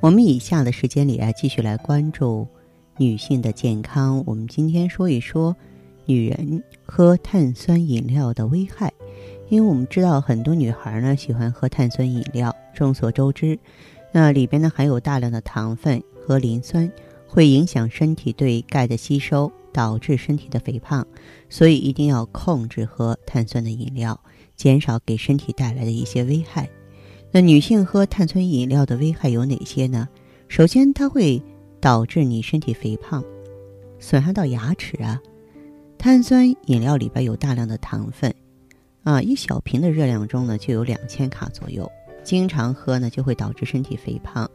我们以下的时间里啊，继续来关注女性的健康。我们今天说一说女人喝碳酸饮料的危害。因为我们知道很多女孩呢喜欢喝碳酸饮料，众所周知，那里边呢含有大量的糖分和磷酸，会影响身体对钙的吸收，导致身体的肥胖，所以一定要控制喝碳酸的饮料，减少给身体带来的一些危害。那女性喝碳酸饮料的危害有哪些呢？首先，它会导致你身体肥胖，损害到牙齿啊。碳酸饮料里边有大量的糖分。啊，一小瓶的热量中呢就有两千卡左右，经常喝呢就会导致身体肥胖，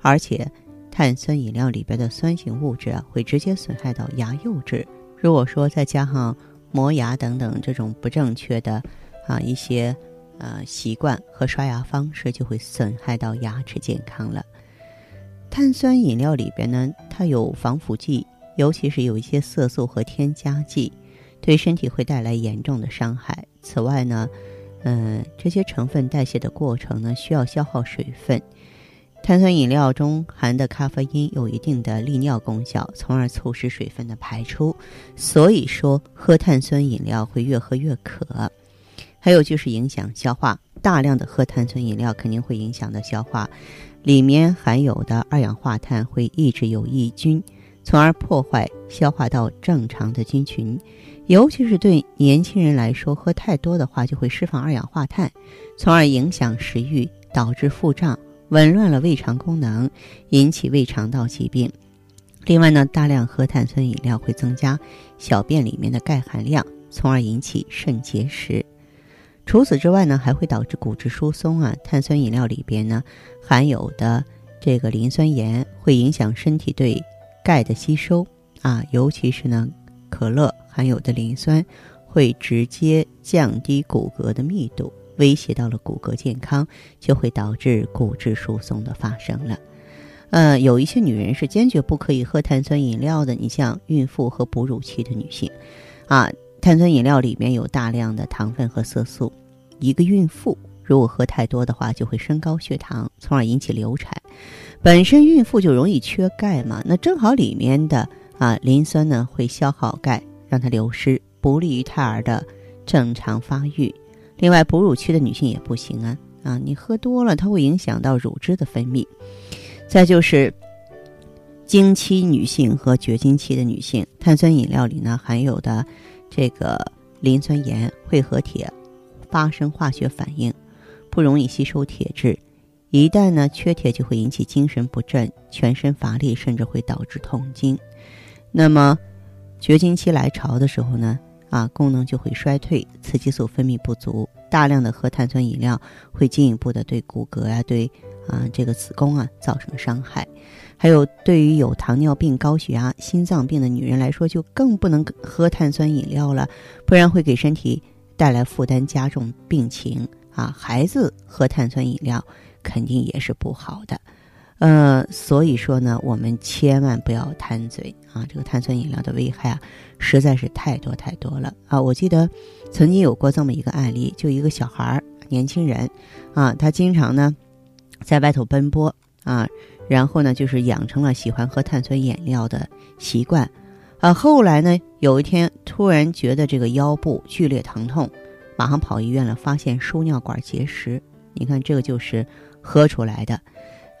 而且碳酸饮料里边的酸性物质啊会直接损害到牙釉质。如果说再加上磨牙等等这种不正确的啊一些呃习惯和刷牙方式，就会损害到牙齿健康了。碳酸饮料里边呢，它有防腐剂，尤其是有一些色素和添加剂。对身体会带来严重的伤害。此外呢，嗯，这些成分代谢的过程呢，需要消耗水分。碳酸饮料中含的咖啡因有一定的利尿功效，从而促使水分的排出。所以说，喝碳酸饮料会越喝越渴。还有就是影响消化，大量的喝碳酸饮料肯定会影响到消化。里面含有的二氧化碳会抑制有益菌，从而破坏消化道正常的菌群。尤其是对年轻人来说，喝太多的话就会释放二氧化碳，从而影响食欲，导致腹胀，紊乱了胃肠功能，引起胃肠道疾病。另外呢，大量喝碳酸饮料会增加小便里面的钙含量，从而引起肾结石。除此之外呢，还会导致骨质疏松啊。碳酸饮料里边呢含有的这个磷酸盐会影响身体对钙的吸收啊，尤其是呢可乐。含有的磷酸会直接降低骨骼的密度，威胁到了骨骼健康，就会导致骨质疏松的发生了。呃，有一些女人是坚决不可以喝碳酸饮料的，你像孕妇和哺乳期的女性，啊，碳酸饮料里面有大量的糖分和色素，一个孕妇如果喝太多的话，就会升高血糖，从而引起流产。本身孕妇就容易缺钙嘛，那正好里面的啊磷酸呢会消耗钙。让它流失，不利于胎儿的正常发育。另外，哺乳期的女性也不行啊啊！你喝多了，它会影响到乳汁的分泌。再就是，经期女性和绝经期的女性，碳酸饮料里呢含有的这个磷酸盐会和铁发生化学反应，不容易吸收铁质。一旦呢缺铁，就会引起精神不振、全身乏力，甚至会导致痛经。那么，绝经期来潮的时候呢，啊，功能就会衰退，雌激素分泌不足，大量的喝碳酸饮料会进一步的对骨骼啊，对啊这个子宫啊造成伤害。还有对于有糖尿病、高血压、心脏病的女人来说，就更不能喝碳酸饮料了，不然会给身体带来负担，加重病情啊。孩子喝碳酸饮料肯定也是不好的。呃，所以说呢，我们千万不要贪嘴啊！这个碳酸饮料的危害啊，实在是太多太多了啊！我记得曾经有过这么一个案例，就一个小孩儿，年轻人，啊，他经常呢在外头奔波啊，然后呢就是养成了喜欢喝碳酸饮料的习惯，啊，后来呢有一天突然觉得这个腰部剧烈疼痛，马上跑医院了，发现输尿管结石。你看这个就是喝出来的。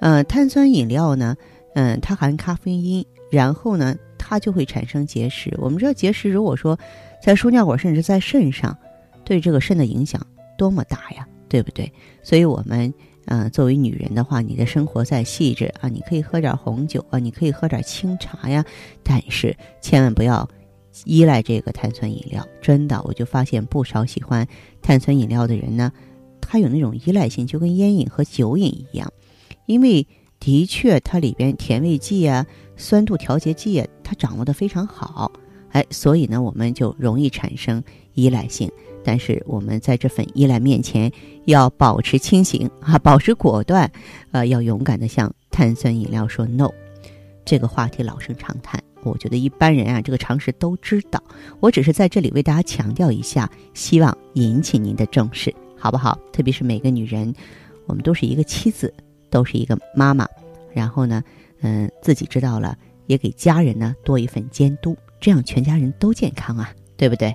呃，碳酸饮料呢，嗯，它含咖啡因，然后呢，它就会产生结石。我们知道结石如果说在输尿管甚至在肾上，对这个肾的影响多么大呀，对不对？所以，我们呃，作为女人的话，你的生活再细致啊，你可以喝点红酒啊，你可以喝点清茶呀，但是千万不要依赖这个碳酸饮料。真的，我就发现不少喜欢碳酸饮料的人呢，他有那种依赖性，就跟烟瘾和酒瘾一样。因为的确它里边甜味剂啊、酸度调节剂啊，它掌握的非常好，哎，所以呢，我们就容易产生依赖性。但是我们在这份依赖面前，要保持清醒啊，保持果断，呃，要勇敢的向碳酸饮料说 no。这个话题老生常谈。我觉得一般人啊，这个常识都知道。我只是在这里为大家强调一下，希望引起您的重视，好不好？特别是每个女人，我们都是一个妻子，都是一个妈妈。然后呢，嗯，自己知道了，也给家人呢多一份监督，这样全家人都健康啊，对不对？